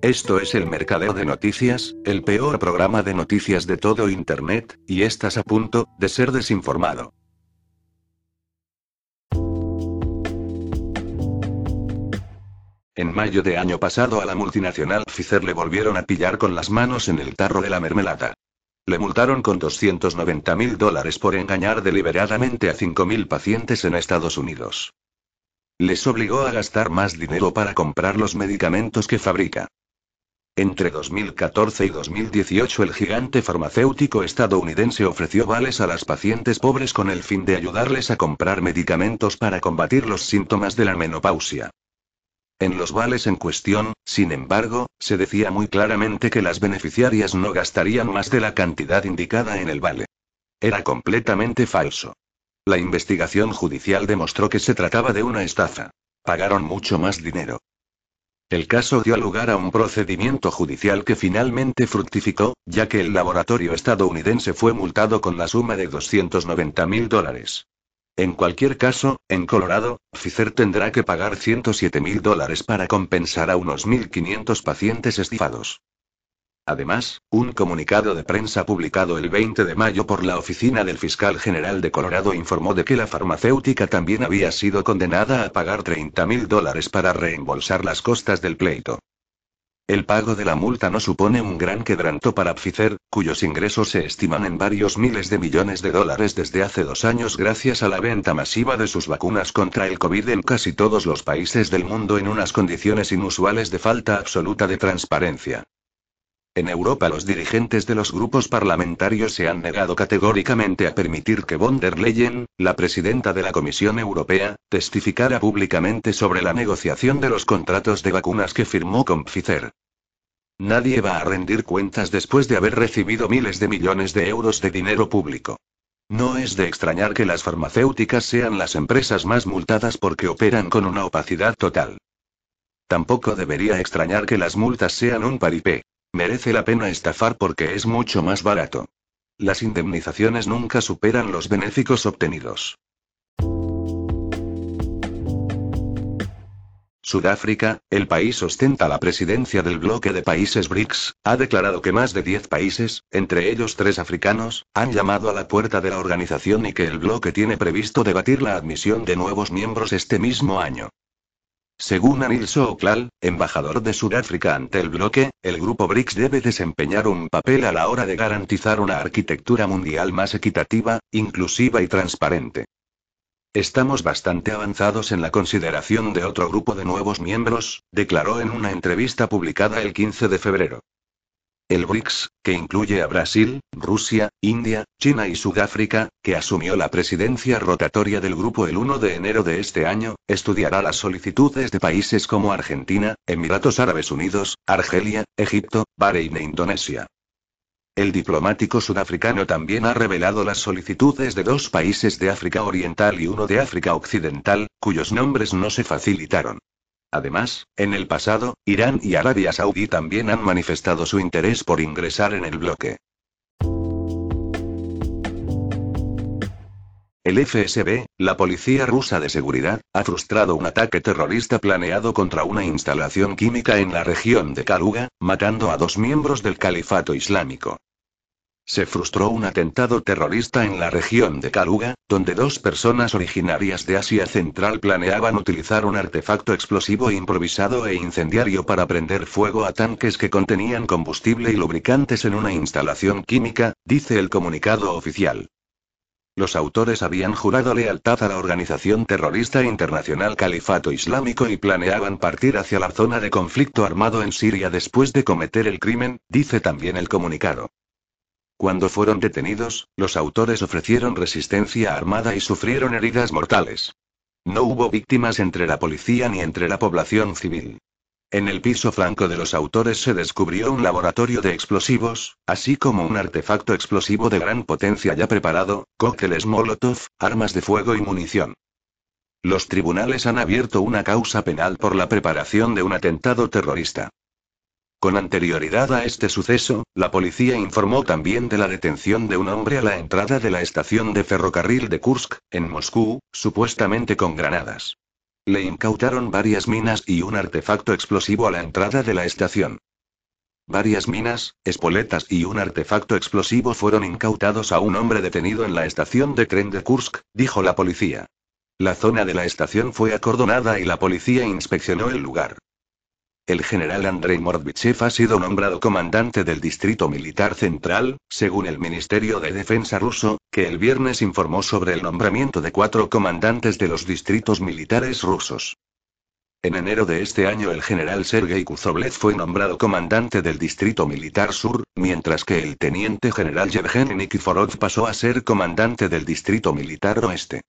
Esto es el Mercadeo de Noticias, el peor programa de noticias de todo Internet, y estás a punto de ser desinformado. En mayo de año pasado a la multinacional Pfizer le volvieron a pillar con las manos en el tarro de la mermelada. Le multaron con 290 mil dólares por engañar deliberadamente a 5.000 pacientes en Estados Unidos. Les obligó a gastar más dinero para comprar los medicamentos que fabrica. Entre 2014 y 2018 el gigante farmacéutico estadounidense ofreció vales a las pacientes pobres con el fin de ayudarles a comprar medicamentos para combatir los síntomas de la menopausia. En los vales en cuestión, sin embargo, se decía muy claramente que las beneficiarias no gastarían más de la cantidad indicada en el vale. Era completamente falso. La investigación judicial demostró que se trataba de una estafa. Pagaron mucho más dinero. El caso dio lugar a un procedimiento judicial que finalmente fructificó, ya que el laboratorio estadounidense fue multado con la suma de 290 mil dólares. En cualquier caso, en Colorado, Pfizer tendrá que pagar 107 mil dólares para compensar a unos 1.500 pacientes estifados. Además, un comunicado de prensa publicado el 20 de mayo por la Oficina del Fiscal General de Colorado informó de que la farmacéutica también había sido condenada a pagar 30 mil dólares para reembolsar las costas del pleito. El pago de la multa no supone un gran quebranto para Pfizer, cuyos ingresos se estiman en varios miles de millones de dólares desde hace dos años gracias a la venta masiva de sus vacunas contra el COVID en casi todos los países del mundo en unas condiciones inusuales de falta absoluta de transparencia. En Europa los dirigentes de los grupos parlamentarios se han negado categóricamente a permitir que von der Leyen, la presidenta de la Comisión Europea, testificara públicamente sobre la negociación de los contratos de vacunas que firmó con Pfizer. Nadie va a rendir cuentas después de haber recibido miles de millones de euros de dinero público. No es de extrañar que las farmacéuticas sean las empresas más multadas porque operan con una opacidad total. Tampoco debería extrañar que las multas sean un paripé. Merece la pena estafar porque es mucho más barato. Las indemnizaciones nunca superan los benéficos obtenidos. Sudáfrica, el país ostenta la presidencia del bloque de países BRICS, ha declarado que más de 10 países, entre ellos tres africanos, han llamado a la puerta de la organización y que el bloque tiene previsto debatir la admisión de nuevos miembros este mismo año. Según Anil Soklal, embajador de Sudáfrica ante el bloque, el grupo BRICS debe desempeñar un papel a la hora de garantizar una arquitectura mundial más equitativa, inclusiva y transparente. Estamos bastante avanzados en la consideración de otro grupo de nuevos miembros, declaró en una entrevista publicada el 15 de febrero. El BRICS, que incluye a Brasil, Rusia, India, China y Sudáfrica, que asumió la presidencia rotatoria del grupo el 1 de enero de este año, estudiará las solicitudes de países como Argentina, Emiratos Árabes Unidos, Argelia, Egipto, Bahrein e Indonesia. El diplomático sudafricano también ha revelado las solicitudes de dos países de África Oriental y uno de África Occidental, cuyos nombres no se facilitaron. Además, en el pasado, Irán y Arabia Saudí también han manifestado su interés por ingresar en el bloque. El FSB, la policía rusa de seguridad, ha frustrado un ataque terrorista planeado contra una instalación química en la región de Kaluga, matando a dos miembros del califato islámico. Se frustró un atentado terrorista en la región de Kaluga, donde dos personas originarias de Asia Central planeaban utilizar un artefacto explosivo improvisado e incendiario para prender fuego a tanques que contenían combustible y lubricantes en una instalación química, dice el comunicado oficial. Los autores habían jurado lealtad a la organización terrorista internacional Califato Islámico y planeaban partir hacia la zona de conflicto armado en Siria después de cometer el crimen, dice también el comunicado. Cuando fueron detenidos, los autores ofrecieron resistencia armada y sufrieron heridas mortales. No hubo víctimas entre la policía ni entre la población civil. En el piso flanco de los autores se descubrió un laboratorio de explosivos, así como un artefacto explosivo de gran potencia ya preparado, cócteles Molotov, armas de fuego y munición. Los tribunales han abierto una causa penal por la preparación de un atentado terrorista. Con anterioridad a este suceso, la policía informó también de la detención de un hombre a la entrada de la estación de ferrocarril de Kursk, en Moscú, supuestamente con granadas. Le incautaron varias minas y un artefacto explosivo a la entrada de la estación. Varias minas, espoletas y un artefacto explosivo fueron incautados a un hombre detenido en la estación de tren de Kursk, dijo la policía. La zona de la estación fue acordonada y la policía inspeccionó el lugar. El general Andrei Mordvichev ha sido nombrado comandante del Distrito Militar Central, según el Ministerio de Defensa ruso, que el viernes informó sobre el nombramiento de cuatro comandantes de los distritos militares rusos. En enero de este año el general Sergei Kuzovlev fue nombrado comandante del Distrito Militar Sur, mientras que el teniente general Yevgeny Nikiforov pasó a ser comandante del Distrito Militar Oeste.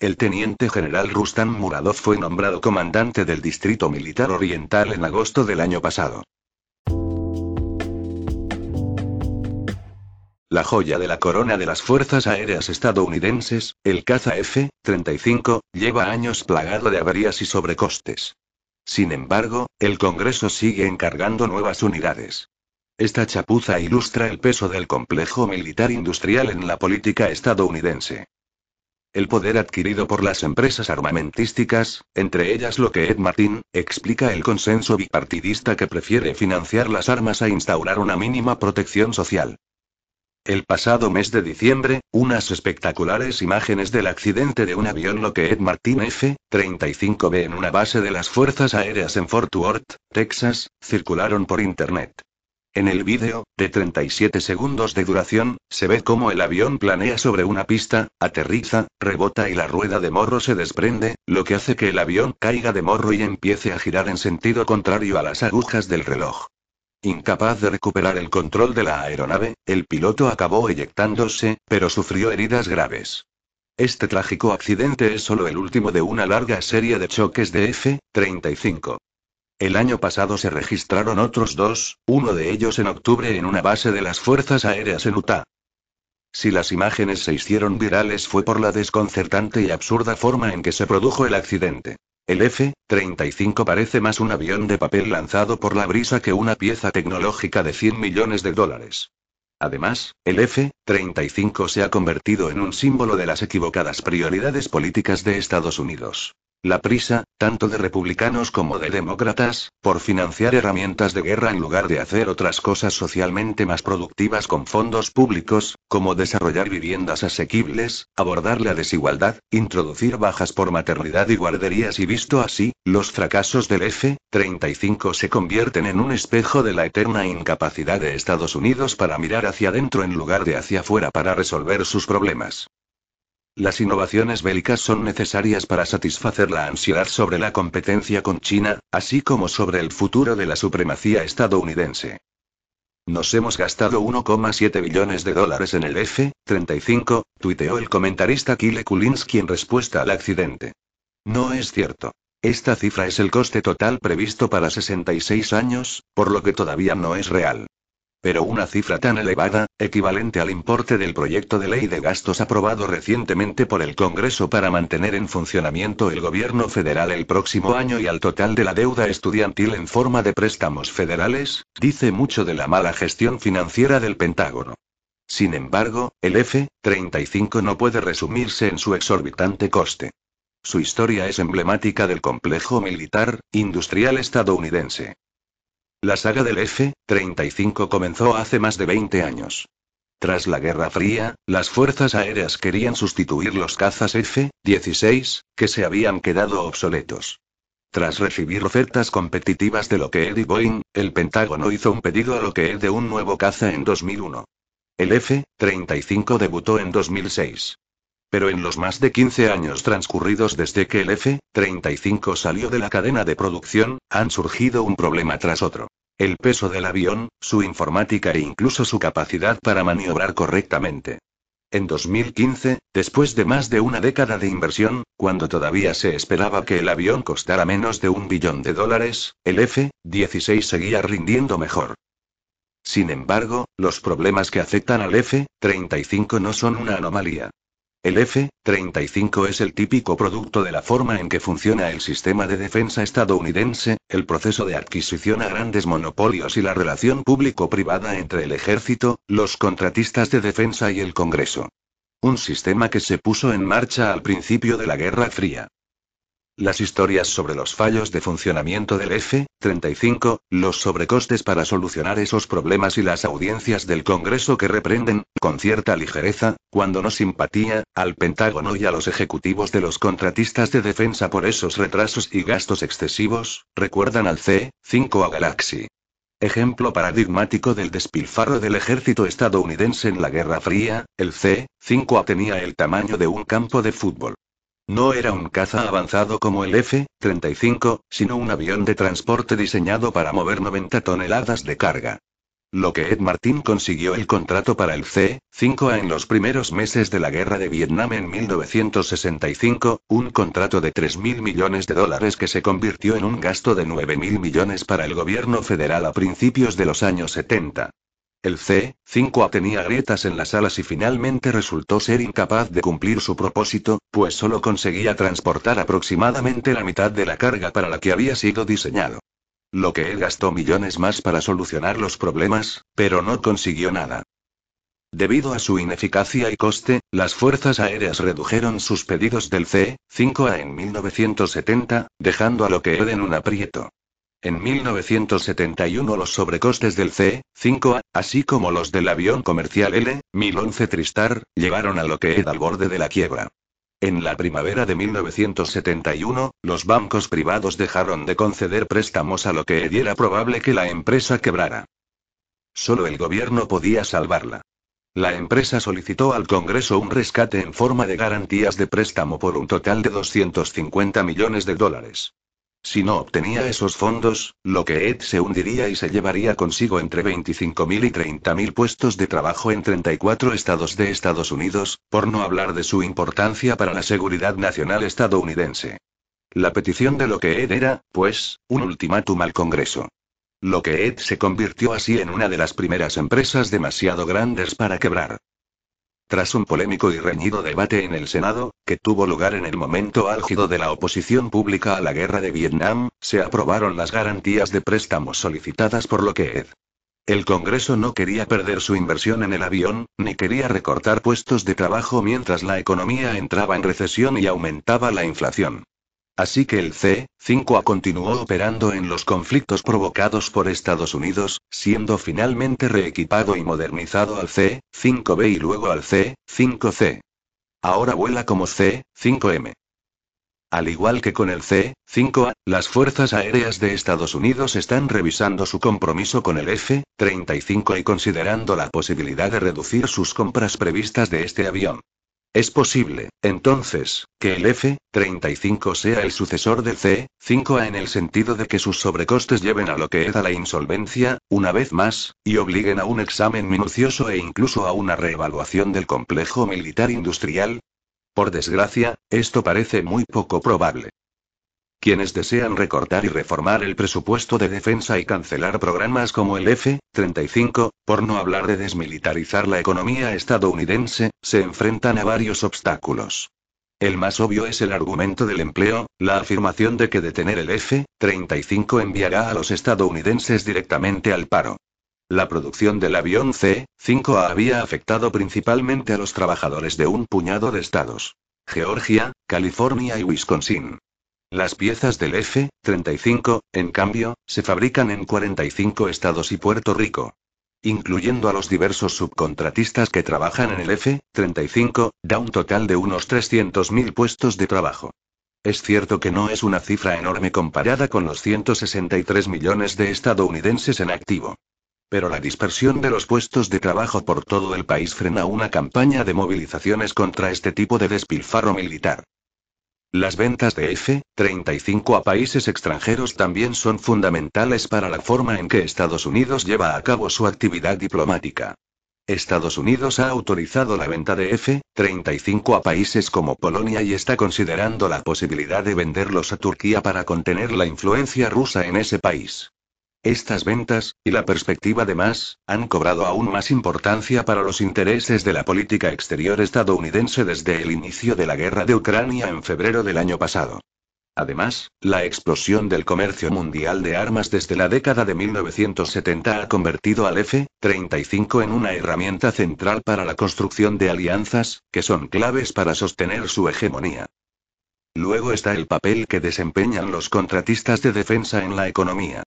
El teniente general Rustam Muradov fue nombrado comandante del Distrito Militar Oriental en agosto del año pasado. La joya de la corona de las Fuerzas Aéreas estadounidenses, el caza F-35, lleva años plagado de averías y sobrecostes. Sin embargo, el Congreso sigue encargando nuevas unidades. Esta chapuza ilustra el peso del complejo militar industrial en la política estadounidense. El poder adquirido por las empresas armamentísticas, entre ellas lo que Ed Martin, explica el consenso bipartidista que prefiere financiar las armas a instaurar una mínima protección social. El pasado mes de diciembre, unas espectaculares imágenes del accidente de un avión Lockheed Martin F-35B en una base de las Fuerzas Aéreas en Fort Worth, Texas, circularon por Internet. En el vídeo, de 37 segundos de duración, se ve cómo el avión planea sobre una pista, aterriza, rebota y la rueda de morro se desprende, lo que hace que el avión caiga de morro y empiece a girar en sentido contrario a las agujas del reloj. Incapaz de recuperar el control de la aeronave, el piloto acabó eyectándose, pero sufrió heridas graves. Este trágico accidente es solo el último de una larga serie de choques de F-35. El año pasado se registraron otros dos, uno de ellos en octubre en una base de las Fuerzas Aéreas en Utah. Si las imágenes se hicieron virales fue por la desconcertante y absurda forma en que se produjo el accidente. El F-35 parece más un avión de papel lanzado por la brisa que una pieza tecnológica de 100 millones de dólares. Además, el F-35 se ha convertido en un símbolo de las equivocadas prioridades políticas de Estados Unidos. La prisa, tanto de republicanos como de demócratas, por financiar herramientas de guerra en lugar de hacer otras cosas socialmente más productivas con fondos públicos, como desarrollar viviendas asequibles, abordar la desigualdad, introducir bajas por maternidad y guarderías y visto así, los fracasos del F-35 se convierten en un espejo de la eterna incapacidad de Estados Unidos para mirar hacia adentro en lugar de hacia afuera para resolver sus problemas. Las innovaciones bélicas son necesarias para satisfacer la ansiedad sobre la competencia con China, así como sobre el futuro de la supremacía estadounidense. Nos hemos gastado 1,7 billones de dólares en el F-35, tuiteó el comentarista Kile Kulinski en respuesta al accidente. No es cierto. Esta cifra es el coste total previsto para 66 años, por lo que todavía no es real. Pero una cifra tan elevada, equivalente al importe del proyecto de ley de gastos aprobado recientemente por el Congreso para mantener en funcionamiento el gobierno federal el próximo año y al total de la deuda estudiantil en forma de préstamos federales, dice mucho de la mala gestión financiera del Pentágono. Sin embargo, el F-35 no puede resumirse en su exorbitante coste. Su historia es emblemática del complejo militar, industrial estadounidense. La saga del F-35 comenzó hace más de 20 años. Tras la Guerra Fría, las fuerzas aéreas querían sustituir los cazas F-16, que se habían quedado obsoletos. Tras recibir ofertas competitivas de Lockheed y Boeing, el Pentágono hizo un pedido a Lockheed de un nuevo caza en 2001. El F-35 debutó en 2006. Pero en los más de 15 años transcurridos desde que el F-35 salió de la cadena de producción, han surgido un problema tras otro. El peso del avión, su informática e incluso su capacidad para maniobrar correctamente. En 2015, después de más de una década de inversión, cuando todavía se esperaba que el avión costara menos de un billón de dólares, el F-16 seguía rindiendo mejor. Sin embargo, los problemas que afectan al F-35 no son una anomalía. El F-35 es el típico producto de la forma en que funciona el sistema de defensa estadounidense, el proceso de adquisición a grandes monopolios y la relación público-privada entre el ejército, los contratistas de defensa y el Congreso. Un sistema que se puso en marcha al principio de la Guerra Fría. Las historias sobre los fallos de funcionamiento del F-35, los sobrecostes para solucionar esos problemas y las audiencias del Congreso que reprenden, con cierta ligereza, cuando no simpatía, al Pentágono y a los ejecutivos de los contratistas de defensa por esos retrasos y gastos excesivos, recuerdan al C-5 a Galaxy. Ejemplo paradigmático del despilfarro del ejército estadounidense en la Guerra Fría, el C-5A tenía el tamaño de un campo de fútbol. No era un caza avanzado como el F-35, sino un avión de transporte diseñado para mover 90 toneladas de carga. Lo que Ed Martin consiguió el contrato para el C-5A en los primeros meses de la guerra de Vietnam en 1965, un contrato de 3.000 millones de dólares que se convirtió en un gasto de 9.000 millones para el gobierno federal a principios de los años 70. El C-5A tenía grietas en las alas y finalmente resultó ser incapaz de cumplir su propósito, pues solo conseguía transportar aproximadamente la mitad de la carga para la que había sido diseñado. Lo que él gastó millones más para solucionar los problemas, pero no consiguió nada. Debido a su ineficacia y coste, las fuerzas aéreas redujeron sus pedidos del C-5A en 1970, dejando a lo que en un aprieto. En 1971 los sobrecostes del C-5A, así como los del avión comercial L-1011 Tristar, llevaron a lo que era al borde de la quiebra. En la primavera de 1971, los bancos privados dejaron de conceder préstamos a lo que era probable que la empresa quebrara. Solo el gobierno podía salvarla. La empresa solicitó al Congreso un rescate en forma de garantías de préstamo por un total de 250 millones de dólares. Si no obtenía esos fondos, lo que Ed se hundiría y se llevaría consigo entre 25.000 y 30.000 puestos de trabajo en 34 estados de Estados Unidos, por no hablar de su importancia para la seguridad nacional estadounidense. La petición de lo que Ed era, pues, un ultimátum al Congreso. Lo que Ed se convirtió así en una de las primeras empresas demasiado grandes para quebrar. Tras un polémico y reñido debate en el Senado, que tuvo lugar en el momento álgido de la oposición pública a la guerra de Vietnam, se aprobaron las garantías de préstamos solicitadas por Lockheed. El Congreso no quería perder su inversión en el avión, ni quería recortar puestos de trabajo mientras la economía entraba en recesión y aumentaba la inflación. Así que el C-5A continuó operando en los conflictos provocados por Estados Unidos, siendo finalmente reequipado y modernizado al C-5B y luego al C-5C. Ahora vuela como C-5M. Al igual que con el C-5A, las Fuerzas Aéreas de Estados Unidos están revisando su compromiso con el F-35 y considerando la posibilidad de reducir sus compras previstas de este avión. Es posible, entonces, que el F-35 sea el sucesor del C-5A en el sentido de que sus sobrecostes lleven a lo que es a la insolvencia, una vez más, y obliguen a un examen minucioso e incluso a una reevaluación del complejo militar industrial. Por desgracia, esto parece muy poco probable. Quienes desean recortar y reformar el presupuesto de defensa y cancelar programas como el F-35, por no hablar de desmilitarizar la economía estadounidense, se enfrentan a varios obstáculos. El más obvio es el argumento del empleo, la afirmación de que detener el F-35 enviará a los estadounidenses directamente al paro. La producción del avión C-5 había afectado principalmente a los trabajadores de un puñado de estados. Georgia, California y Wisconsin. Las piezas del F-35, en cambio, se fabrican en 45 estados y Puerto Rico. Incluyendo a los diversos subcontratistas que trabajan en el F-35, da un total de unos 300.000 puestos de trabajo. Es cierto que no es una cifra enorme comparada con los 163 millones de estadounidenses en activo. Pero la dispersión de los puestos de trabajo por todo el país frena una campaña de movilizaciones contra este tipo de despilfarro militar. Las ventas de F-35 a países extranjeros también son fundamentales para la forma en que Estados Unidos lleva a cabo su actividad diplomática. Estados Unidos ha autorizado la venta de F-35 a países como Polonia y está considerando la posibilidad de venderlos a Turquía para contener la influencia rusa en ese país. Estas ventas, y la perspectiva de más, han cobrado aún más importancia para los intereses de la política exterior estadounidense desde el inicio de la guerra de Ucrania en febrero del año pasado. Además, la explosión del comercio mundial de armas desde la década de 1970 ha convertido al F-35 en una herramienta central para la construcción de alianzas, que son claves para sostener su hegemonía. Luego está el papel que desempeñan los contratistas de defensa en la economía.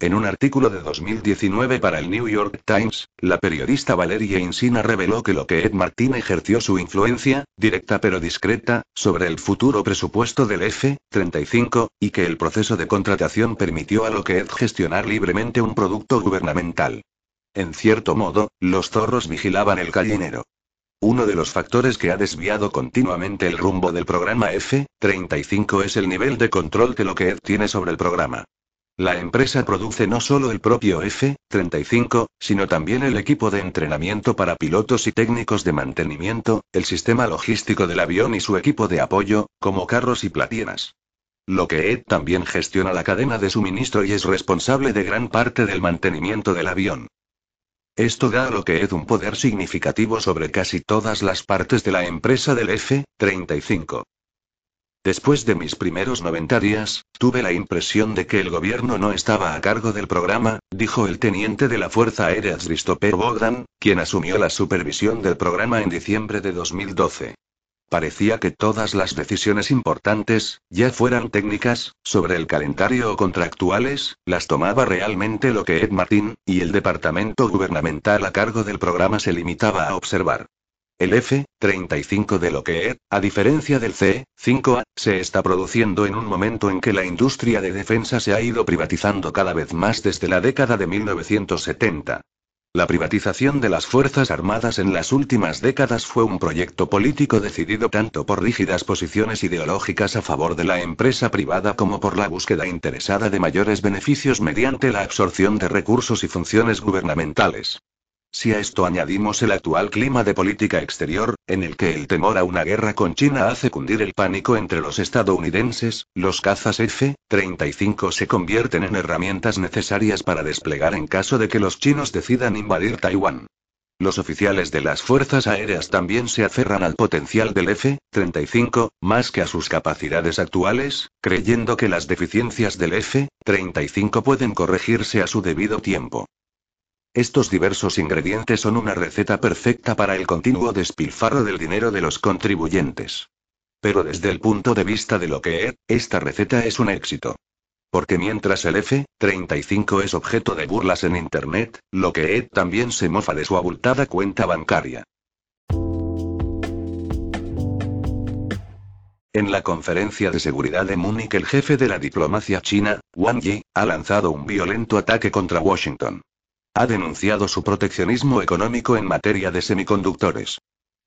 En un artículo de 2019 para el New York Times, la periodista Valeria Insina reveló que Lockheed Martin ejerció su influencia, directa pero discreta, sobre el futuro presupuesto del F-35, y que el proceso de contratación permitió a Lockheed gestionar libremente un producto gubernamental. En cierto modo, los zorros vigilaban el gallinero. Uno de los factores que ha desviado continuamente el rumbo del programa F-35 es el nivel de control que Lockheed tiene sobre el programa. La empresa produce no solo el propio F-35, sino también el equipo de entrenamiento para pilotos y técnicos de mantenimiento, el sistema logístico del avión y su equipo de apoyo, como carros y platinas. Lockheed también gestiona la cadena de suministro y es responsable de gran parte del mantenimiento del avión. Esto da a Lockheed un poder significativo sobre casi todas las partes de la empresa del F-35. Después de mis primeros 90 días, tuve la impresión de que el gobierno no estaba a cargo del programa, dijo el teniente de la Fuerza Aérea Christopher Bogdan, quien asumió la supervisión del programa en diciembre de 2012. Parecía que todas las decisiones importantes, ya fueran técnicas, sobre el calendario o contractuales, las tomaba realmente lo que Ed Martin, y el departamento gubernamental a cargo del programa se limitaba a observar. El F-35 de Lockheed, a diferencia del C-5A, se está produciendo en un momento en que la industria de defensa se ha ido privatizando cada vez más desde la década de 1970. La privatización de las Fuerzas Armadas en las últimas décadas fue un proyecto político decidido tanto por rígidas posiciones ideológicas a favor de la empresa privada como por la búsqueda interesada de mayores beneficios mediante la absorción de recursos y funciones gubernamentales. Si a esto añadimos el actual clima de política exterior, en el que el temor a una guerra con China hace cundir el pánico entre los estadounidenses, los cazas F-35 se convierten en herramientas necesarias para desplegar en caso de que los chinos decidan invadir Taiwán. Los oficiales de las fuerzas aéreas también se aferran al potencial del F-35, más que a sus capacidades actuales, creyendo que las deficiencias del F-35 pueden corregirse a su debido tiempo. Estos diversos ingredientes son una receta perfecta para el continuo despilfarro del dinero de los contribuyentes. Pero desde el punto de vista de lo que es, esta receta es un éxito. Porque mientras el F-35 es objeto de burlas en Internet, lo que es también se mofa de su abultada cuenta bancaria. En la conferencia de seguridad de Múnich el jefe de la diplomacia china, Wang Yi, ha lanzado un violento ataque contra Washington ha denunciado su proteccionismo económico en materia de semiconductores.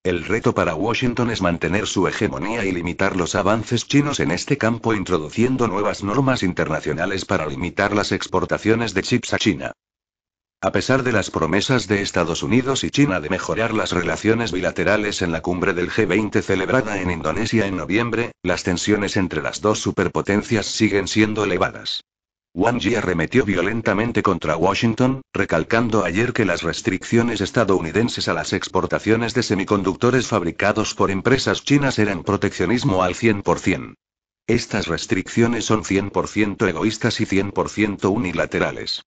El reto para Washington es mantener su hegemonía y limitar los avances chinos en este campo introduciendo nuevas normas internacionales para limitar las exportaciones de chips a China. A pesar de las promesas de Estados Unidos y China de mejorar las relaciones bilaterales en la cumbre del G20 celebrada en Indonesia en noviembre, las tensiones entre las dos superpotencias siguen siendo elevadas. Wang Yi arremetió violentamente contra Washington, recalcando ayer que las restricciones estadounidenses a las exportaciones de semiconductores fabricados por empresas chinas eran proteccionismo al 100%. Estas restricciones son 100% egoístas y 100% unilaterales.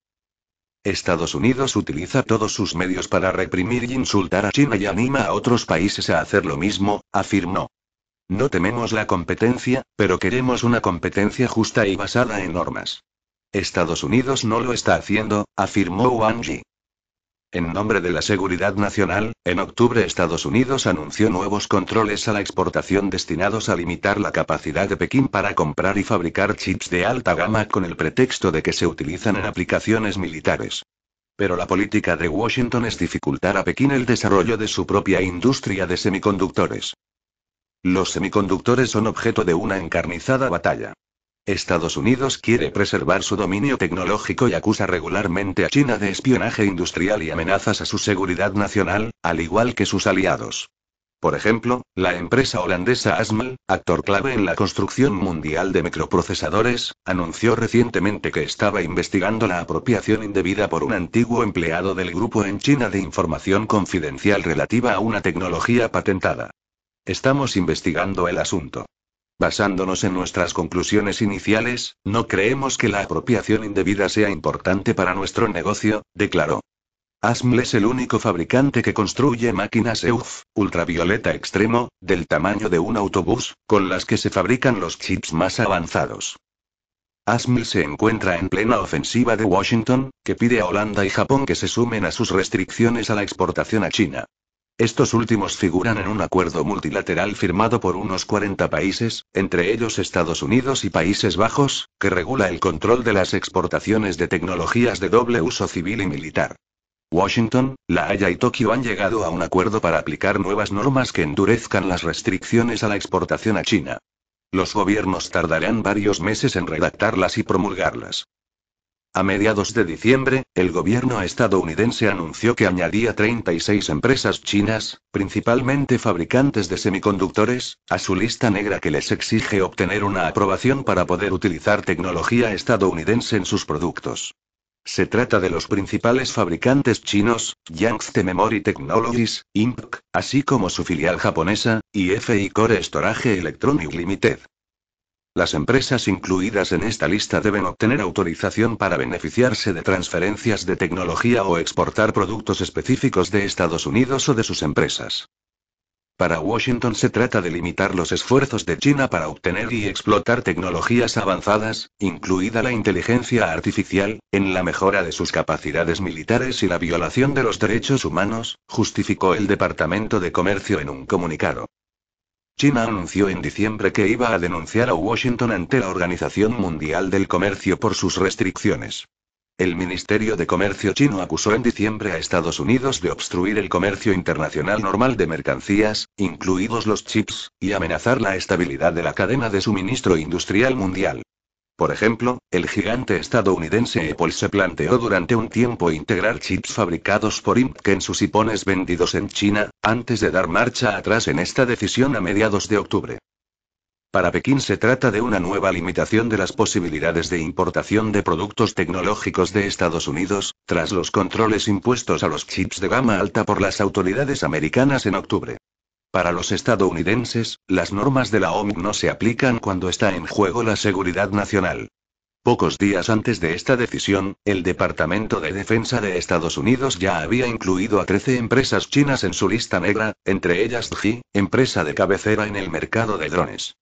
Estados Unidos utiliza todos sus medios para reprimir y insultar a China y anima a otros países a hacer lo mismo, afirmó. No tememos la competencia, pero queremos una competencia justa y basada en normas. Estados Unidos no lo está haciendo, afirmó Wang Yi. En nombre de la seguridad nacional, en octubre Estados Unidos anunció nuevos controles a la exportación destinados a limitar la capacidad de Pekín para comprar y fabricar chips de alta gama con el pretexto de que se utilizan en aplicaciones militares. Pero la política de Washington es dificultar a Pekín el desarrollo de su propia industria de semiconductores. Los semiconductores son objeto de una encarnizada batalla. Estados Unidos quiere preservar su dominio tecnológico y acusa regularmente a China de espionaje industrial y amenazas a su seguridad nacional, al igual que sus aliados. Por ejemplo, la empresa holandesa ASML, actor clave en la construcción mundial de microprocesadores, anunció recientemente que estaba investigando la apropiación indebida por un antiguo empleado del grupo en China de información confidencial relativa a una tecnología patentada. Estamos investigando el asunto. Basándonos en nuestras conclusiones iniciales, no creemos que la apropiación indebida sea importante para nuestro negocio, declaró. ASML es el único fabricante que construye máquinas EUF, ultravioleta extremo, del tamaño de un autobús, con las que se fabrican los chips más avanzados. ASML se encuentra en plena ofensiva de Washington, que pide a Holanda y Japón que se sumen a sus restricciones a la exportación a China. Estos últimos figuran en un acuerdo multilateral firmado por unos 40 países, entre ellos Estados Unidos y Países Bajos, que regula el control de las exportaciones de tecnologías de doble uso civil y militar. Washington, La Haya y Tokio han llegado a un acuerdo para aplicar nuevas normas que endurezcan las restricciones a la exportación a China. Los gobiernos tardarán varios meses en redactarlas y promulgarlas. A mediados de diciembre, el gobierno estadounidense anunció que añadía 36 empresas chinas, principalmente fabricantes de semiconductores, a su lista negra que les exige obtener una aprobación para poder utilizar tecnología estadounidense en sus productos. Se trata de los principales fabricantes chinos, Yangtze Memory Technologies, Inc., así como su filial japonesa, IFI Core Storage Electronic Limited. Las empresas incluidas en esta lista deben obtener autorización para beneficiarse de transferencias de tecnología o exportar productos específicos de Estados Unidos o de sus empresas. Para Washington se trata de limitar los esfuerzos de China para obtener y explotar tecnologías avanzadas, incluida la inteligencia artificial, en la mejora de sus capacidades militares y la violación de los derechos humanos, justificó el Departamento de Comercio en un comunicado. China anunció en diciembre que iba a denunciar a Washington ante la Organización Mundial del Comercio por sus restricciones. El Ministerio de Comercio chino acusó en diciembre a Estados Unidos de obstruir el comercio internacional normal de mercancías, incluidos los chips, y amenazar la estabilidad de la cadena de suministro industrial mundial. Por ejemplo, el gigante estadounidense Apple se planteó durante un tiempo integrar chips fabricados por Inc. en sus iPhones vendidos en China, antes de dar marcha atrás en esta decisión a mediados de octubre. Para Pekín se trata de una nueva limitación de las posibilidades de importación de productos tecnológicos de Estados Unidos, tras los controles impuestos a los chips de gama alta por las autoridades americanas en octubre. Para los estadounidenses, las normas de la OMC no se aplican cuando está en juego la seguridad nacional. Pocos días antes de esta decisión, el Departamento de Defensa de Estados Unidos ya había incluido a 13 empresas chinas en su lista negra, entre ellas DJI, empresa de cabecera en el mercado de drones.